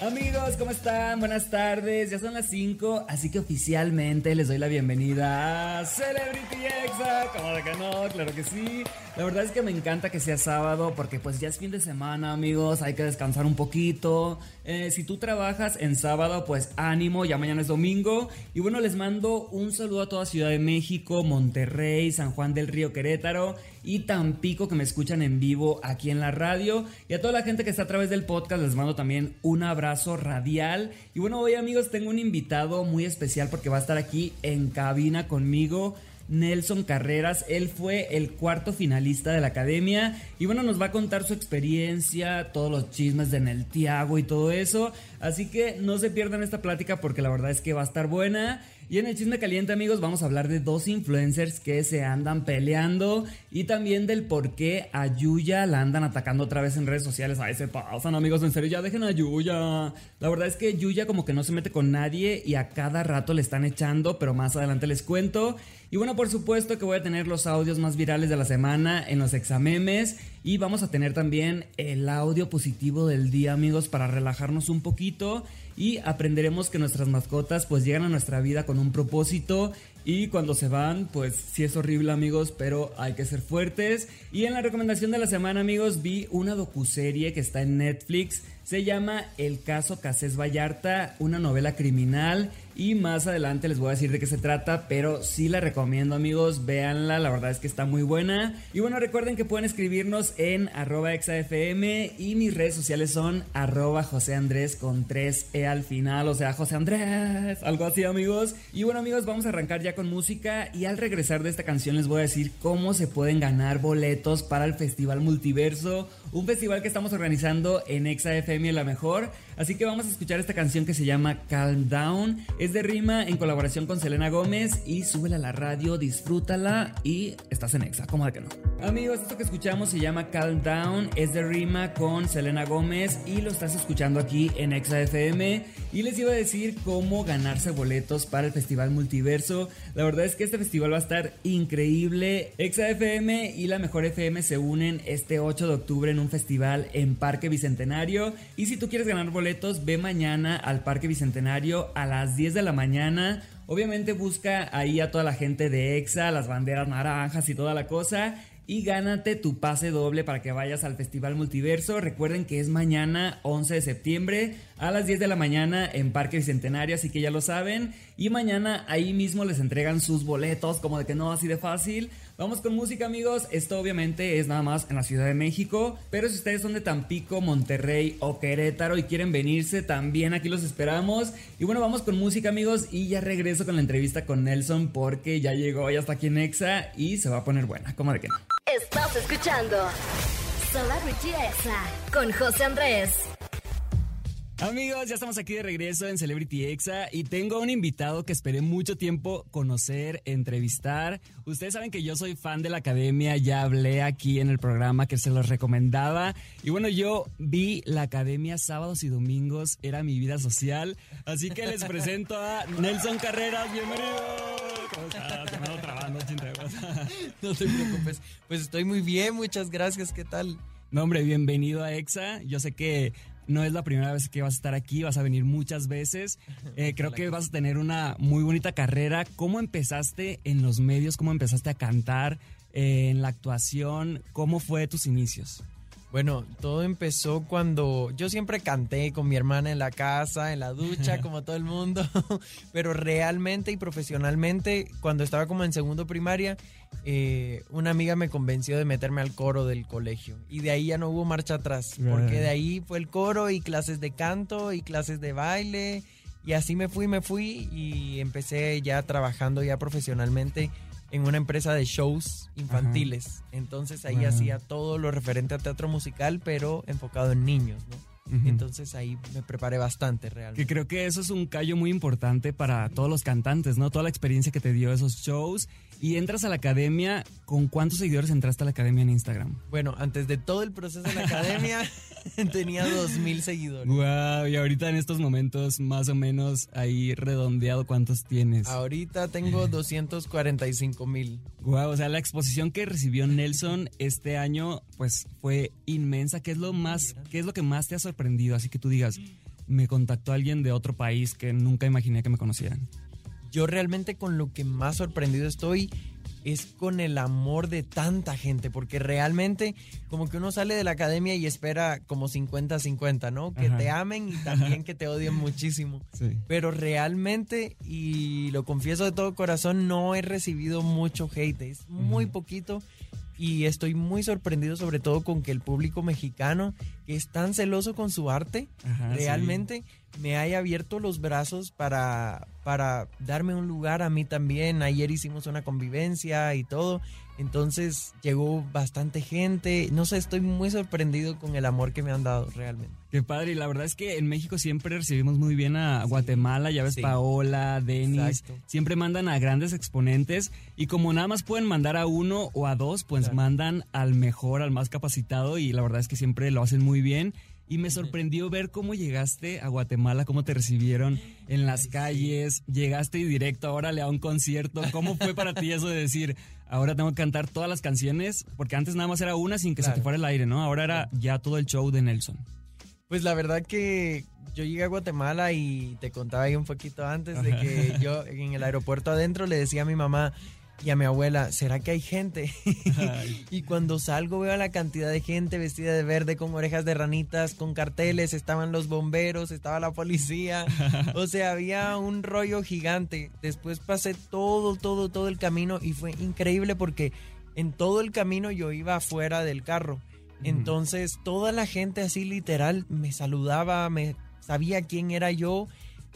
Amigos, ¿cómo están? Buenas tardes, ya son las 5, así que oficialmente les doy la bienvenida a Celebrity Exa. ¿Cómo de que no? Claro que sí. La verdad es que me encanta que sea sábado porque pues ya es fin de semana, amigos, hay que descansar un poquito. Eh, si tú trabajas en sábado, pues ánimo, ya mañana es domingo. Y bueno, les mando un saludo a toda Ciudad de México, Monterrey, San Juan del Río Querétaro y Tampico que me escuchan en vivo aquí en la radio. Y a toda la gente que está a través del podcast les mando también un abrazo radial. Y bueno, hoy amigos tengo un invitado muy especial porque va a estar aquí en cabina conmigo. Nelson Carreras. Él fue el cuarto finalista de la academia y bueno, nos va a contar su experiencia, todos los chismes de Neltiago y todo eso. Así que no se pierdan esta plática porque la verdad es que va a estar buena. Y en el chisme caliente, amigos, vamos a hablar de dos influencers que se andan peleando y también del por qué a Yuya la andan atacando otra vez en redes sociales. Ahí se pasan, amigos, en serio, ya dejen a Yuya. La verdad es que Yuya como que no se mete con nadie y a cada rato le están echando, pero más adelante les cuento. Y bueno, por supuesto que voy a tener los audios más virales de la semana en los examemes y vamos a tener también el audio positivo del día, amigos, para relajarnos un poquito y aprenderemos que nuestras mascotas pues llegan a nuestra vida con un propósito y cuando se van pues sí es horrible amigos pero hay que ser fuertes y en la recomendación de la semana amigos vi una docuserie que está en Netflix se llama El caso Casés Vallarta una novela criminal y más adelante les voy a decir de qué se trata, pero sí la recomiendo amigos, véanla, la verdad es que está muy buena. Y bueno, recuerden que pueden escribirnos en y mis redes sociales son arroba José Andrés con 3E al final, o sea, José Andrés, algo así amigos. Y bueno amigos, vamos a arrancar ya con música y al regresar de esta canción les voy a decir cómo se pueden ganar boletos para el Festival Multiverso, un festival que estamos organizando en ExaFM La Mejor. Así que vamos a escuchar esta canción que se llama Calm Down. Es de Rima en colaboración con Selena Gómez y súbela a la radio, disfrútala y estás en Exa, ¿cómo de que no? Amigos, esto que escuchamos se llama Calm Down, es de Rima con Selena Gómez y lo estás escuchando aquí en Exa FM. Y les iba a decir cómo ganarse boletos para el Festival Multiverso. La verdad es que este festival va a estar increíble. Exa FM y la Mejor FM se unen este 8 de octubre en un festival en Parque Bicentenario. Y si tú quieres ganar boletos, ve mañana al Parque Bicentenario a las 10 de la mañana. Obviamente busca ahí a toda la gente de EXA, las banderas naranjas y toda la cosa y gánate tu pase doble para que vayas al Festival Multiverso. Recuerden que es mañana 11 de septiembre a las 10 de la mañana en Parque Bicentenario, así que ya lo saben. Y mañana ahí mismo les entregan sus boletos, como de que no así de fácil. Vamos con música amigos, esto obviamente es nada más en la Ciudad de México, pero si ustedes son de Tampico, Monterrey o Querétaro y quieren venirse, también aquí los esperamos. Y bueno, vamos con música amigos y ya regreso con la entrevista con Nelson porque ya llegó, ya está aquí en Exa y se va a poner buena, como de que no. Estás escuchando Celebrity Exa con José Andrés. Amigos, ya estamos aquí de regreso en Celebrity Exa y tengo a un invitado que esperé mucho tiempo conocer, entrevistar. Ustedes saben que yo soy fan de la academia, ya hablé aquí en el programa que se los recomendaba. Y bueno, yo vi la academia sábados y domingos, era mi vida social. Así que les presento a Nelson Carreras, bienvenido. ¿Cómo estás? no te preocupes. Pues estoy muy bien, muchas gracias. ¿Qué tal? No, hombre, bienvenido a EXA. Yo sé que no es la primera vez que vas a estar aquí, vas a venir muchas veces. Eh, creo que vas a tener una muy bonita carrera. ¿Cómo empezaste en los medios? ¿Cómo empezaste a cantar? Eh, en la actuación, ¿cómo fue tus inicios? Bueno, todo empezó cuando yo siempre canté con mi hermana en la casa, en la ducha, como todo el mundo, pero realmente y profesionalmente, cuando estaba como en segundo primaria, eh, una amiga me convenció de meterme al coro del colegio y de ahí ya no hubo marcha atrás, porque de ahí fue el coro y clases de canto y clases de baile y así me fui, me fui y empecé ya trabajando ya profesionalmente en una empresa de shows infantiles. Entonces ahí hacía todo lo referente a teatro musical, pero enfocado en niños, ¿no? Entonces ahí me preparé bastante realmente. Que creo que eso es un callo muy importante para todos los cantantes, ¿no? Toda la experiencia que te dio esos shows. Y entras a la academia, ¿con cuántos seguidores entraste a la academia en Instagram? Bueno, antes de todo el proceso de la academia, tenía dos mil seguidores. Wow, y ahorita en estos momentos, más o menos ahí redondeado, ¿cuántos tienes? Ahorita tengo 245 mil. Wow, o sea, la exposición que recibió Nelson este año, pues fue inmensa. ¿Qué es lo más, qué es lo que más te ha sorprendido? Así que tú digas, me contactó alguien de otro país que nunca imaginé que me conocieran. Yo realmente con lo que más sorprendido estoy es con el amor de tanta gente, porque realmente como que uno sale de la academia y espera como 50-50, ¿no? Que te amen y también que te odien muchísimo. Pero realmente, y lo confieso de todo corazón, no he recibido mucho hate, es muy poquito y estoy muy sorprendido sobre todo con que el público mexicano, que es tan celoso con su arte, realmente me haya abierto los brazos para, para darme un lugar a mí también. Ayer hicimos una convivencia y todo. Entonces llegó bastante gente. No sé, estoy muy sorprendido con el amor que me han dado realmente. Qué padre. Y la verdad es que en México siempre recibimos muy bien a Guatemala. Ya ves, Paola, Denis. Siempre mandan a grandes exponentes. Y como nada más pueden mandar a uno o a dos, pues mandan al mejor, al más capacitado. Y la verdad es que siempre lo hacen muy bien. Y me sorprendió ver cómo llegaste a Guatemala, cómo te recibieron en las calles, llegaste y directo ahora a un concierto. ¿Cómo fue para ti eso de decir, ahora tengo que cantar todas las canciones? Porque antes nada más era una sin que se te fuera el aire, ¿no? Ahora era ya todo el show de Nelson. Pues la verdad que yo llegué a Guatemala y te contaba ahí un poquito antes de que yo en el aeropuerto adentro le decía a mi mamá, y a mi abuela, ¿será que hay gente? y cuando salgo veo la cantidad de gente vestida de verde con orejas de ranitas, con carteles, estaban los bomberos, estaba la policía, o sea, había un rollo gigante. Después pasé todo, todo, todo el camino y fue increíble porque en todo el camino yo iba afuera del carro. Entonces toda la gente así literal me saludaba, me sabía quién era yo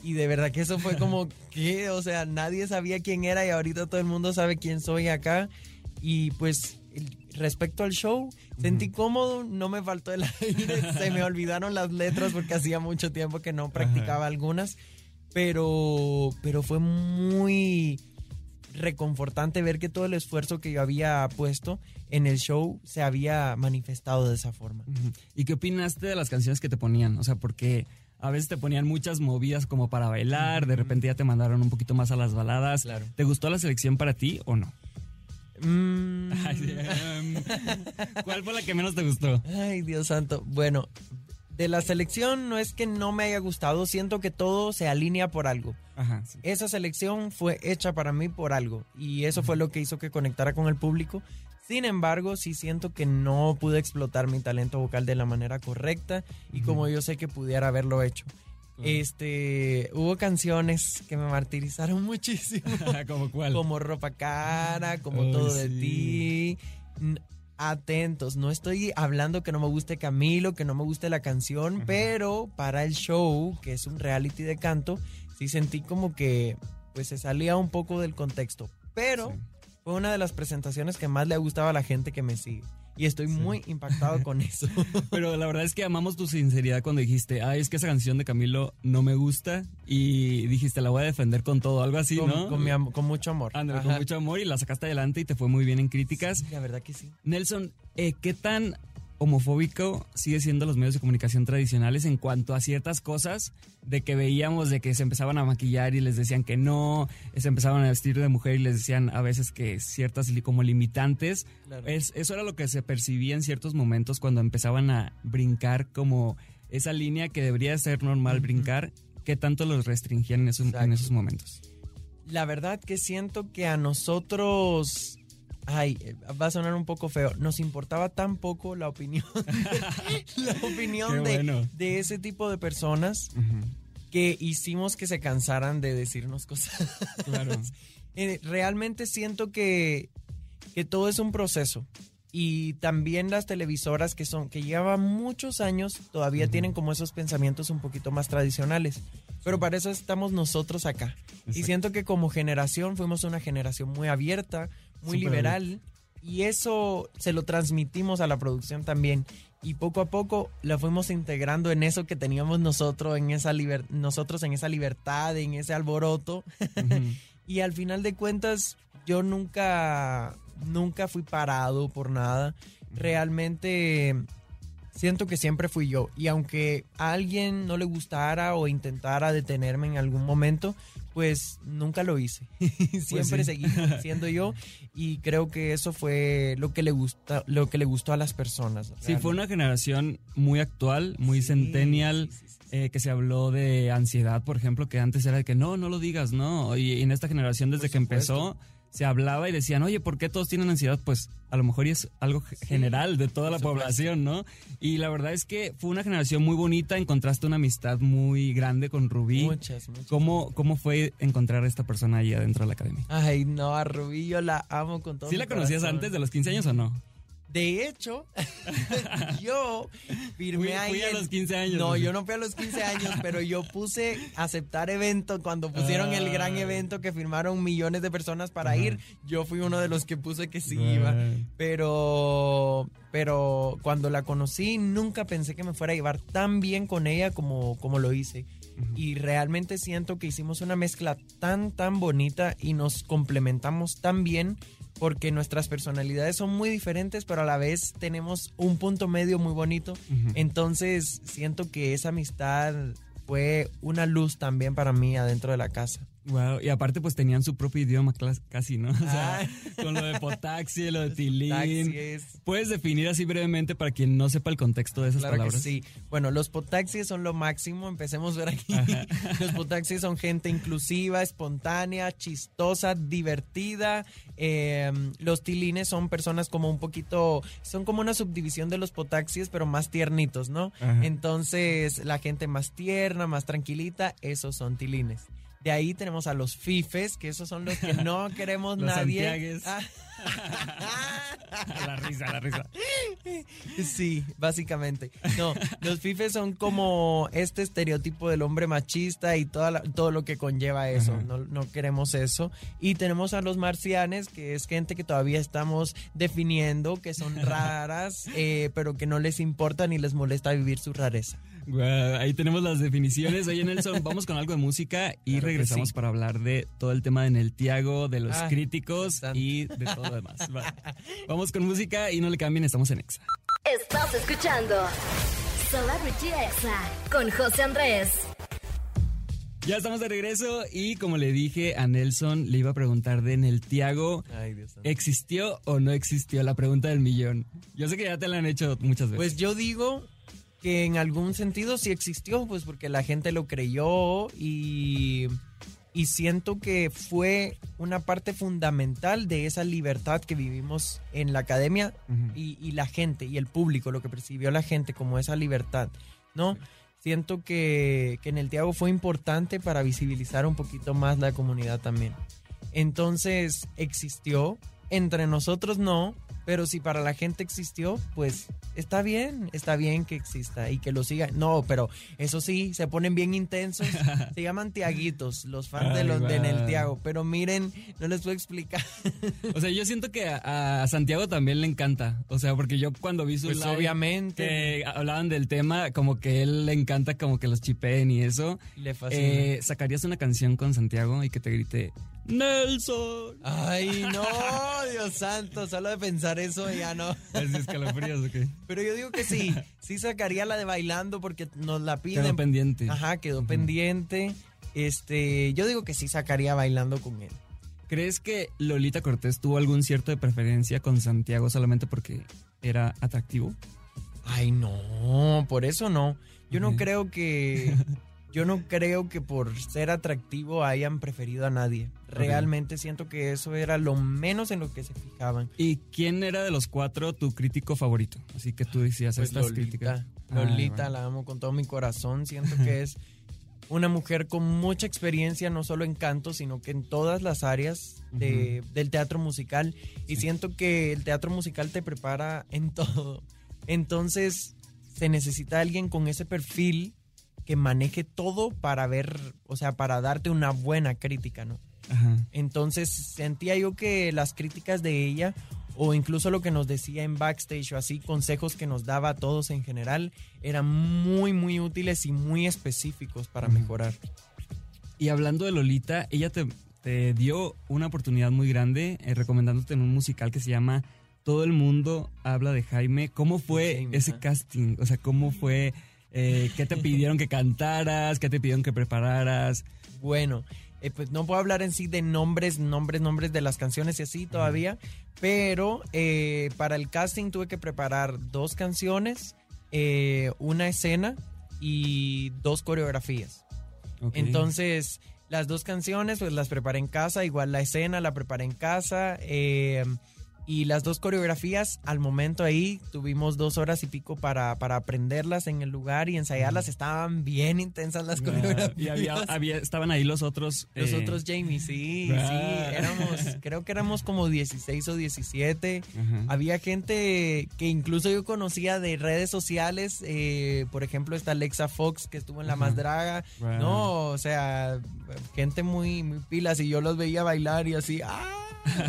y de verdad que eso fue como que, o sea, nadie sabía quién era y ahorita todo el mundo sabe quién soy acá. Y pues respecto al show, sentí cómodo, no me faltó el aire, se me olvidaron las letras porque hacía mucho tiempo que no practicaba algunas, pero, pero fue muy reconfortante ver que todo el esfuerzo que yo había puesto en el show se había manifestado de esa forma. ¿Y qué opinaste de las canciones que te ponían? O sea, porque a veces te ponían muchas movidas como para bailar, de repente ya te mandaron un poquito más a las baladas. ¿Te gustó la selección para ti o no? Mm. Em, ¿Cuál fue la que menos te gustó? Ay, Dios santo. Bueno, de la selección no es que no me haya gustado, siento que todo se alinea por algo. Esa selección fue hecha para mí por algo y eso fue lo que hizo que conectara con el público. Sin embargo, sí siento que no pude explotar mi talento vocal de la manera correcta y como yo sé que pudiera haberlo hecho. Este, hubo canciones que me martirizaron muchísimo. ¿Como cuál? Como Ropa Cara, como Todo de ti. Atentos, no estoy hablando que no me guste Camilo, que no me guste la canción, pero para el show, que es un reality de canto, sí sentí como que pues se salía un poco del contexto. Pero fue una de las presentaciones que más le ha gustado a la gente que me sigue. Y estoy muy impactado con eso. Pero la verdad es que amamos tu sinceridad cuando dijiste, ay, es que esa canción de Camilo no me gusta. Y dijiste, la voy a defender con todo, algo así, ¿no? Con, mucho amor. André, con mucho amor y la sacaste adelante y te fue muy bien en críticas. la verdad que sí. Nelson, eh, ¿qué tan homofóbico sigue siendo los medios de comunicación tradicionales en cuanto a ciertas cosas de que veíamos de que se empezaban a maquillar y les decían que no, se empezaban a vestir de mujer y les decían a veces que ciertas como limitantes. Es, eso era lo que se percibía en ciertos momentos cuando empezaban a brincar como esa línea que debería ser normal brincar, que tanto los restringían en esos, en esos momentos. La verdad que siento que a nosotros ay, eh, va a sonar un poco feo, nos importaba tan poco la opinión, la opinión de, ese tipo de personas que hicimos que se cansaran de decirnos cosas. Claro. Eh, realmente siento que, que todo es un proceso. Y también las televisoras que son que llevan muchos años todavía tienen como esos pensamientos un poquito más tradicionales. Pero para eso estamos nosotros acá. Y siento que como generación fuimos una generación muy abierta muy liberal. Y eso se lo transmitimos a la producción también. Y poco a poco la fuimos integrando en eso que teníamos nosotros, en esa nosotros en esa libertad, en ese alboroto. y al final de cuentas, yo nunca, nunca fui parado por nada. Realmente siento que siempre fui yo. Y aunque a alguien no le gustara o intentara detenerme en algún momento, pues nunca lo hice. siempre sí. seguí siendo yo y creo que eso fue lo que le gusta, lo que le gustó a las personas. Sí, fue una generación muy actual, muy Sí, centennial, sí, eh, que se habló de ansiedad, por ejemplo, que antes era de que no, no lo digas, no. Y, y en esta generación, desde que empezó. Se hablaba y decían, oye, ¿por qué todos tienen ansiedad? Pues a lo mejor es algo general de toda la población, ¿no? Y la verdad es que fue una generación muy bonita, encontraste una amistad muy grande con Rubí. Muchas, muchas. ¿Cómo, ¿Cómo fue encontrar a esta persona ahí adentro de la academia? Ay, no, a Rubí yo la amo con todo ¿Sí mi la conocías antes de los 15 años o no? De hecho, yo firmé Fui- ahí. fui a los 15 años. No, yo no fui a los 15 años, pero yo puse aceptar evento cuando pusieron el gran evento que firmaron millones de personas para ir. Yo fui uno de los que puse que sí iba. Pero, pero cuando la conocí, nunca pensé que me fuera a llevar tan bien con ella como, como lo hice. Y realmente siento que hicimos una mezcla tan, tan bonita y nos complementamos tan bien porque nuestras personalidades son muy diferentes, pero a la vez tenemos un punto medio muy bonito. Entonces siento que esa amistad fue una luz también para mí adentro de la casa. Wow, y aparte pues tenían su propio idioma casi, ¿no? O sea, Ah. con lo de potaxi, lo de tilín. es- ¿Puedes definir así brevemente para quien no sepa el contexto de esas Claro que palabras? sí. Bueno, los potaxis son lo máximo. Empecemos por aquí. Ajá. Los potaxis son gente inclusiva, espontánea, chistosa, divertida. Eh, los tilines son personas como un poquito, son como una subdivisión de los potaxis, pero más tiernitos, ¿no? Ajá. Entonces, la gente más tierna, más tranquilita, esos son tilines. De ahí tenemos a los fifes, que esos son los que no queremos Los nadie. Ah. la risa, la risa. Sí, básicamente. No, los fifes son como este estereotipo del hombre machista y toda la- todo lo que conlleva eso. No, no queremos eso. Y tenemos a los marcianes, que es gente que todavía estamos definiendo, que son raras, eh, pero que no les importa ni les molesta vivir su rareza. Ahí tenemos las definiciones. Oye, Nelson, vamos con algo de música y Claro regresamos sí. para hablar de todo el tema de Neltiago, de los Ah, críticos bastante. y de todo lo demás. Vamos con música y no le cambien, estamos en Exa. Estás escuchando Celebrity Exa con José Andrés. Ya estamos de regreso y como le dije a Nelson, le iba a preguntar de Neltiago. Ay, Dios ¿Existió o no existió? La pregunta del millón. Yo sé que ya te la han hecho muchas veces. Pues yo digo que en algún sentido sí existió, pues porque la gente lo creyó y, y siento que fue una parte fundamental de esa libertad que vivimos en la academia y la gente y el público, lo que percibió la gente como esa libertad, ¿no? Siento que, que en el Tiago fue importante para visibilizar un poquito más la comunidad también. Entonces existió, entre nosotros no, pero si para la gente existió, pues está bien, está bien que exista y que lo siga. No, pero eso sí, se ponen bien intensos. se llaman tiaguitos, los fans de los de guau. el Tiago. Pero miren, no les puedo explicar. O sea, yo siento que a, a Santiago también le encanta. O sea, porque yo cuando vi su Pues live obviamente hablaban del tema, como que él le encanta como que los chipeen y eso. le fascina. Eh, ¿Sacarías una canción con Santiago y que te grite Nelson? Ay, no, Dios santo, solo de pensar eso ya no. Así escalofríos, ok. Pero yo digo que sí, sí sacaría la de bailando porque nos la piden. Quedó pendiente. Ajá, quedó pendiente. Este, yo digo que sí sacaría bailando con él. ¿Crees que Lolita Cortés tuvo algún cierto de preferencia con Santiago solamente porque era atractivo? Ay, no, por eso no. Yo no creo que yo no creo que por ser atractivo hayan preferido a nadie. Realmente siento que eso era lo menos en lo que se fijaban. ¿Y quién era de los cuatro tu crítico favorito? Así que tú decías Pues estas Lolita, críticas. Lolita Ah, la amo con todo mi corazón. Siento que es una mujer con mucha experiencia, no solo en canto, sino que en todas las áreas de- del teatro musical. Y Sí. siento que el teatro musical te prepara en todo. Entonces, se necesita alguien con ese perfil que maneje todo para ver, o sea, para darte una buena crítica, ¿no? Ajá. Entonces sentía yo que las críticas de ella o incluso lo que nos decía en backstage o así, consejos que nos daba a todos en general, eran muy, muy útiles y muy específicos para mejorar. Y hablando de Lolita, ella te, te dio una oportunidad muy grande eh, recomendándote en un musical que se llama todo el mundo habla de Jaime. ¿Cómo fue Jaime, ese casting? O sea, ¿cómo fue? Eh, ¿Qué te pidieron que cantaras? ¿Qué te pidieron que prepararas? Bueno, eh, pues no puedo hablar en sí de nombres, nombres, nombres de las canciones y así todavía, pero eh, para el casting tuve que preparar dos canciones, eh, una escena y dos coreografías. Entonces, las dos canciones pues las preparé en casa, igual la escena la preparé en casa. Y las dos coreografías, al momento ahí, tuvimos dos horas y pico para, para aprenderlas en el lugar y ensayarlas. Estaban bien intensas las coreografías. Y había, había- estaban ahí los otros. Los eh, otros Jamie, sí, Ah. sí, éramos, creo que éramos como 16 o 17. ajá. Había gente que incluso yo conocía de redes sociales, eh, por ejemplo, está Alexa Fox que estuvo en La Ajá. Más Draga. No, o sea, gente muy, muy pilas y yo los veía bailar y así, ah,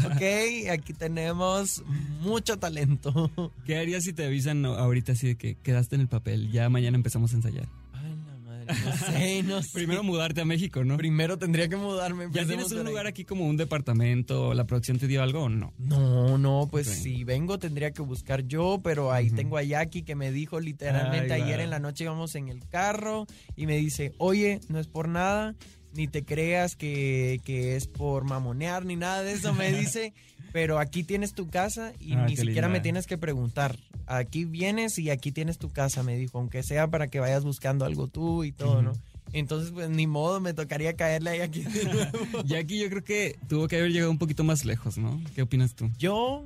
ok, aquí tenemos mucho talento. ¿Qué harías si te avisan ahorita así de que quedaste en el papel? Ya mañana empezamos a ensayar. Ay, la madre, no sé, no sé. Primero mudarte a México, ¿no? Primero tendría que mudarme. ¿Ya tienes un ahí. lugar aquí como un departamento? ¿La producción te dio algo o no? No, no, pues si vengo tendría que buscar yo, pero ahí tengo a Jackie que me dijo literalmente Ay, ayer va. en la noche íbamos en el carro y me dice, oye, no es por nada, ni te creas que, que es por mamonear ni nada de eso, me dice, pero aquí tienes tu casa y Ah, ni siquiera linda. me tienes que preguntar. Aquí vienes y aquí tienes tu casa, me dijo, aunque sea para que vayas buscando algo tú y todo. ¿no? Entonces, pues ni modo, me tocaría caerle ahí aquí de nuevo. Jackie yo creo que tuvo que haber llegado un poquito más lejos, ¿no? ¿Qué opinas tú? Yo,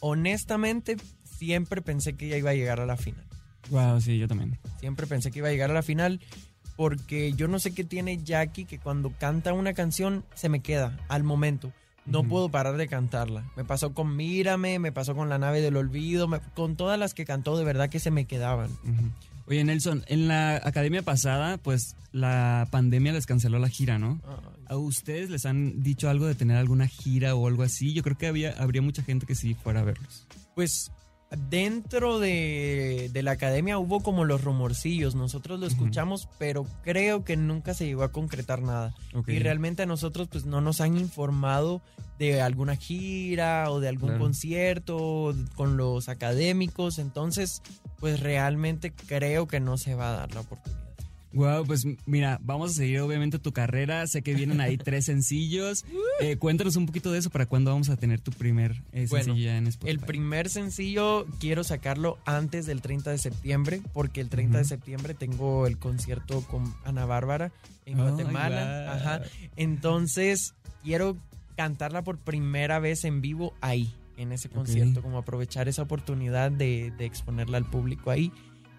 honestamente, siempre pensé que ella iba a llegar a la final. Wow, sí, yo también. Siempre pensé que iba a llegar a la final porque yo no sé qué tiene Jackie que cuando canta una canción se me queda al momento. No puedo parar de cantarla. Me pasó con Mírame, me pasó con La nave del olvido, me- con todas las que cantó de verdad que se me quedaban. Oye, Nelson, en la academia pasada, pues la pandemia les canceló la gira, ¿no? ¿A ustedes les han dicho algo de tener alguna gira o algo así? Yo creo que había, habría mucha gente que sí fuera a verlos. Pues dentro de, de la academia hubo como los rumorcillos, nosotros lo escuchamos, pero creo que nunca se llegó a concretar nada. Y realmente a nosotros pues no nos han informado de alguna gira o de algún Claro. concierto con los académicos, entonces pues realmente creo que no se va a dar la oportunidad. Wow, pues mira, vamos a seguir obviamente tu carrera. Sé que vienen ahí tres sencillos. Eh, cuéntanos un poquito de eso. ¿Para cuándo vamos a tener tu primer eh, Bueno, sencillo ya en Spotify? El primer sencillo quiero sacarlo antes del 30 de septiembre, porque el 30 de septiembre tengo el concierto con Ana Bárbara en Guatemala. Ajá. Entonces quiero cantarla por primera vez en vivo ahí, en ese concierto, como aprovechar esa oportunidad de, de exponerla al público ahí.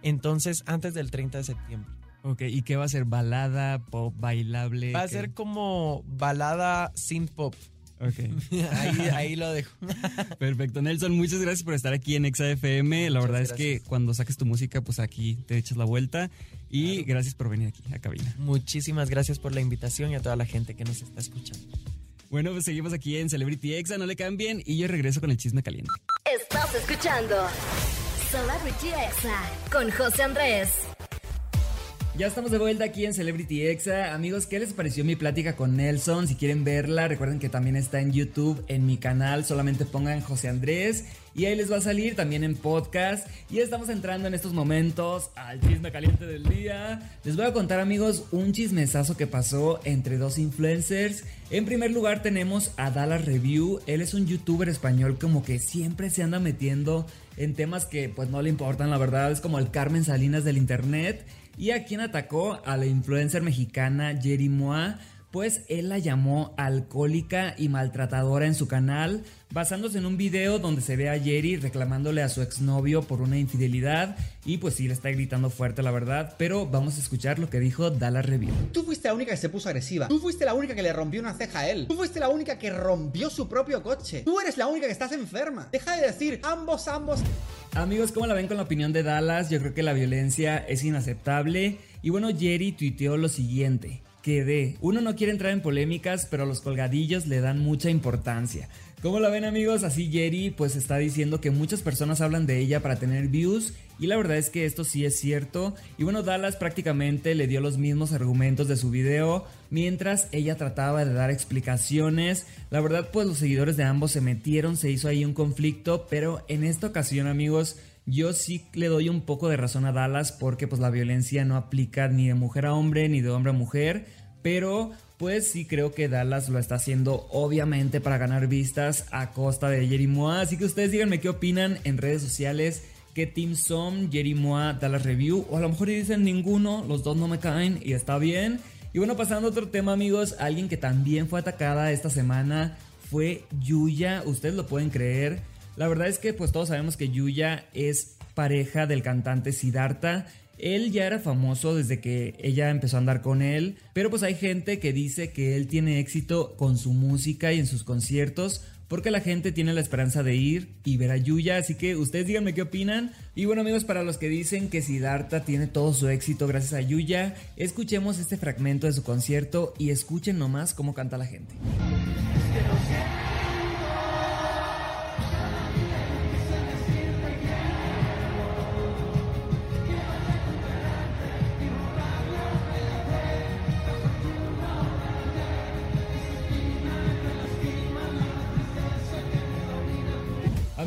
Entonces, antes del 30 de septiembre. Ok, ¿y qué va a ser? ¿Balada, pop, bailable? Va a ¿Qué? ser como balada synth pop. Ok, Ahí, ahí lo dejo. perfecto. Nelson, muchas gracias por estar aquí en XAFM. La Muchas verdad es que gracias. cuando saques tu música, pues aquí te echas la vuelta. Y Claro. gracias por venir aquí a cabina. Muchísimas gracias por la invitación y a toda la gente que nos está escuchando. Bueno, pues seguimos aquí en Celebrity Exa, no le cambien. Y yo regreso con el chisme caliente. Estás escuchando Celebrity Exa con José Andrés. Ya estamos de vuelta aquí en Celebrity Exa. Amigos, ¿qué les pareció mi plática con Nelson? Si quieren verla, recuerden que también está en YouTube, en mi canal. Solamente pongan José Andrés y ahí les va a salir también en podcast. Y estamos entrando en estos momentos al chisme caliente del día. Les voy a contar, amigos, un chismesazo que pasó entre dos influencers. En primer lugar tenemos a Dallas Review. Él es un youtuber español como que siempre se anda metiendo en temas que pues no le importan, la verdad. Es como el Carmen Salinas del internet. Y a quien atacó a la influencer mexicana Jerry Moa, pues él la llamó alcohólica y maltratadora en su canal, basándose en un video donde se ve a Jerry reclamándole a su exnovio por una infidelidad y pues sí le está gritando fuerte la verdad, pero vamos a escuchar lo que dijo Dallas Review. Tú fuiste la única que se puso agresiva. Tú fuiste la única que le rompió una ceja a él. Tú fuiste la única que rompió su propio coche. Tú eres la única que estás enferma. Deja de decir ambos, ambos. Amigos, ¿cómo la ven con la opinión de Dallas? Yo creo que la violencia es inaceptable. Y bueno, Jerry tuiteó lo siguiente. que dé. Uno no quiere entrar en polémicas, pero los colgadillos le dan mucha importancia. ¿Cómo la ven amigos? Así Jerry pues está diciendo que muchas personas hablan de ella para tener views y la verdad es que esto sí es cierto. Y bueno, Dallas prácticamente le dio los mismos argumentos de su video mientras ella trataba de dar explicaciones. La verdad pues los seguidores de ambos se metieron, se hizo ahí un conflicto, pero en esta ocasión amigos yo sí le doy un poco de razón a Dallas porque pues la violencia no aplica ni de mujer a hombre ni de hombre a mujer, pero pues sí creo que Dallas lo está haciendo obviamente para ganar vistas a costa de Jerry Moa. Así que ustedes díganme qué opinan en redes sociales. ¿Qué team son? Jerry Moa, Dallas Review. O a lo mejor dicen ninguno, los dos no me caen y está bien. Y bueno, pasando a otro tema amigos, alguien que también fue atacada esta semana fue Yuya. Ustedes lo pueden creer. La verdad es que pues todos sabemos que Yuya es pareja del cantante Siddhartha. Él ya era famoso desde que ella empezó a andar con él, pero pues hay gente que dice que él tiene éxito con su música y en sus conciertos porque la gente tiene la esperanza de ir y ver a Yuya, así que ustedes díganme qué opinan. Y bueno amigos, para los que dicen que Siddhartha tiene todo su éxito gracias a Yuya, escuchemos este fragmento de su concierto y escuchen nomás cómo canta la gente.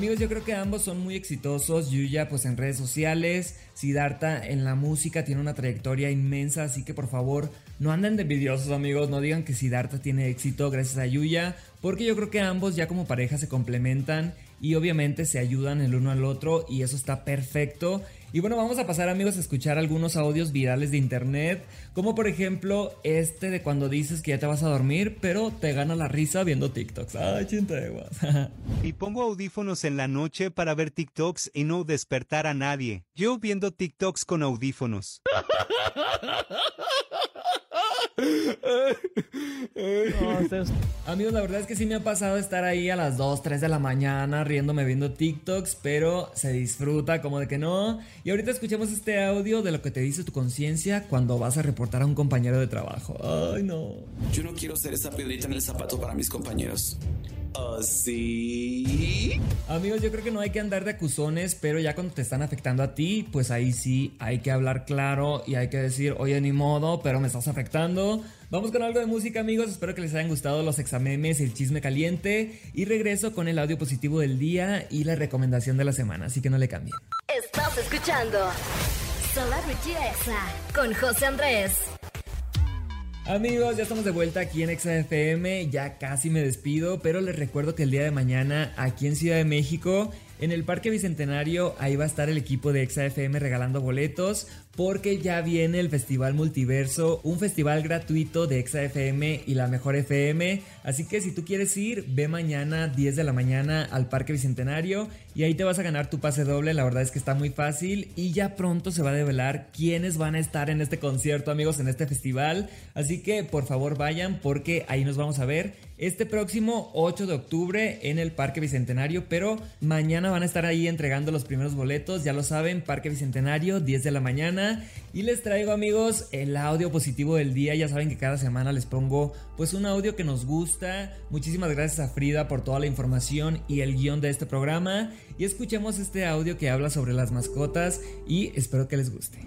Amigos, yo creo que ambos son muy exitosos. Yuya, pues en redes sociales. Siddhartha en la música tiene una trayectoria inmensa. Así que por favor, no anden de envidiosos, amigos. No digan que Siddhartha tiene éxito gracias a Yuya. Porque yo creo que ambos ya como pareja se complementan. Y obviamente se ayudan el uno al otro. Y eso está perfecto. Y bueno, vamos a pasar amigos a escuchar algunos audios virales de internet, como por ejemplo este de cuando dices que ya te vas a dormir, pero te gana la risa viendo TikToks. Ay, chinteguas. y pongo audífonos en la noche para ver TikToks y no despertar a nadie. Yo viendo TikToks con audífonos. Amigos, la verdad es que sí me ha pasado estar ahí a las 2, 3 de la mañana riéndome viendo TikToks, pero se disfruta como de que no. Y ahorita escuchemos este audio de lo que te dice tu conciencia cuando vas a reportar a un compañero de trabajo. Ay, no. Yo no quiero ser esa piedrita en el zapato para mis compañeros. ¿Así? Amigos, yo creo que no hay que andar de acusones, pero ya cuando te están afectando a ti, pues ahí sí hay que hablar claro y hay que decir, oye, ni modo, pero me estás afectando. Vamos con algo de música, amigos. Espero que les hayan gustado los examemes, el chisme caliente. Y regreso con el audio positivo del día y la recomendación de la semana, así que no le cambien. Estás escuchando Celebrity Exa con José Andrés. Amigos, ya estamos de vuelta aquí en XFM, ya casi me despido, pero les recuerdo que el día de mañana aquí en Ciudad de México, en el Parque Bicentenario, ahí va a estar el equipo de XFM regalando boletos porque ya viene el Festival Multiverso, un festival gratuito de XFM y la Mejor FM. Así que si tú quieres ir, ve mañana 10 de la mañana al Parque Bicentenario y ahí te vas a ganar tu pase doble. La verdad es que está muy fácil y ya pronto se va a develar quiénes van a estar en este concierto, amigos, en este festival. Así que por favor vayan porque ahí nos vamos a ver este próximo 8 de octubre en el Parque Bicentenario, pero mañana van a estar ahí entregando los primeros boletos, ya lo saben, Parque Bicentenario, 10 de la mañana. Y les traigo amigos el audio positivo del día, ya saben que cada semana les pongo pues un audio que nos gusta. Muchísimas gracias a Frida por toda la información y el guion de este programa. Y escuchemos este audio que habla sobre las mascotas y espero que les guste.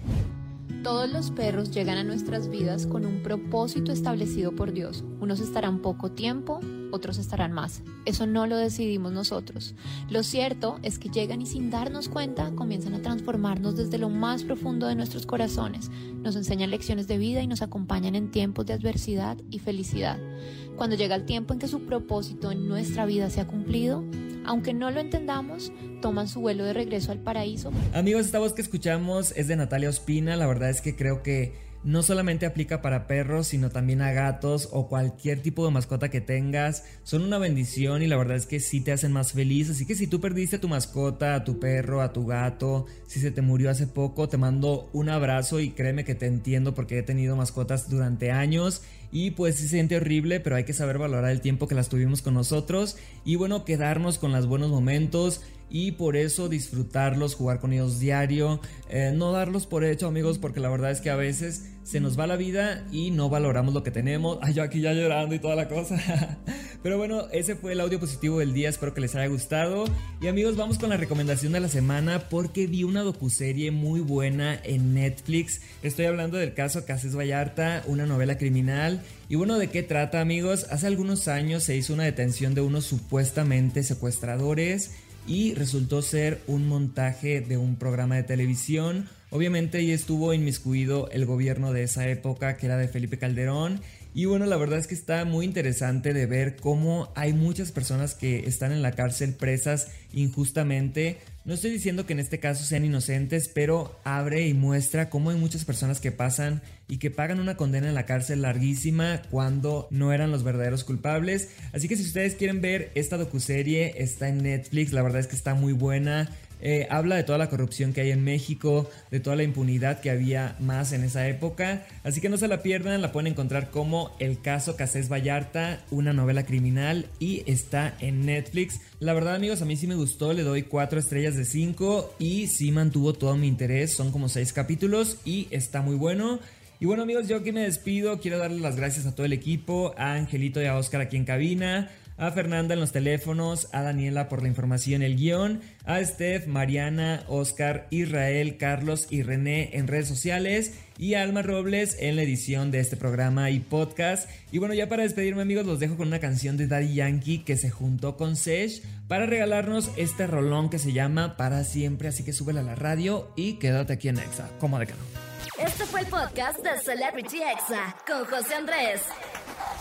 Todos los perros llegan a nuestras vidas con un propósito establecido por Dios. Unos estarán poco tiempo, otros estarán más. Eso no lo decidimos nosotros. Lo cierto es que llegan y sin darnos cuenta comienzan a transformarnos desde lo más profundo de nuestros corazones. Nos enseñan lecciones de vida y nos acompañan en tiempos de adversidad y felicidad. Cuando llega el tiempo en que su propósito en nuestra vida se ha cumplido, aunque no lo entendamos, toman su vuelo de regreso al paraíso. Amigos, esta voz que escuchamos es de Natalia Ospina. La verdad es que creo que no solamente aplica para perros, sino también a gatos o cualquier tipo de mascota que tengas. Son una bendición y la verdad es que sí te hacen más feliz. Así que si tú perdiste a tu mascota, a tu perro, a tu gato, si se te murió hace poco, te mando un abrazo y créeme que te entiendo porque he tenido mascotas durante años y pues sí se siente horrible, pero hay que saber valorar el tiempo que las tuvimos con nosotros y bueno, quedarnos con los buenos momentos y por eso disfrutarlos, jugar con ellos diario, eh, no darlos por hecho amigos, porque la verdad es que a veces se nos va la vida y no valoramos lo que tenemos. Ay, yo aquí ya llorando y toda la cosa. Pero bueno, ese fue el audio positivo del día, espero que les haya gustado. Y amigos, vamos con la recomendación de la semana porque vi una docuserie muy buena en Netflix. Estoy hablando del caso Cases Vallarta, una novela criminal. Y bueno, ¿de qué trata amigos? Hace algunos años se hizo una detención de unos supuestamente secuestradores y resultó ser un montaje de un programa de televisión. Obviamente ahí estuvo inmiscuido el gobierno de esa época que era de Felipe Calderón y bueno, la verdad es que está muy interesante de ver cómo hay muchas personas que están en la cárcel presas injustamente. No estoy diciendo que en este caso sean inocentes, pero abre y muestra cómo hay muchas personas que pasan y que pagan una condena en la cárcel larguísima cuando no eran los verdaderos culpables. Así que si ustedes quieren ver esta docuserie, está en Netflix, la verdad es que está muy buena. Eh, habla de toda la corrupción que hay en México, de toda la impunidad que había más en esa época. Así que no se la pierdan, la pueden encontrar como El caso Casés Vallarta, una novela criminal y está en Netflix. La verdad amigos, a mí sí me gustó, le doy 4 estrellas de 5 y sí mantuvo todo mi interés, son como 6 capítulos y está muy bueno. Y bueno amigos, yo aquí me despido, quiero darles las gracias a todo el equipo, a Angelito y a Oscar aquí en cabina, a Fernanda en los teléfonos, a Daniela por la información, el guion, a Steph, Mariana, Oscar, Israel, Carlos y René en redes sociales y a Alma Robles en la edición de este programa y podcast. Y bueno, ya para despedirme amigos, los dejo con una canción de Daddy Yankee que se juntó con Sesh para regalarnos este rolón que se llama Para Siempre, así que súbela a la radio y quédate aquí en Exa, como de que Este fue el podcast de Celebrity Exa con José Andrés.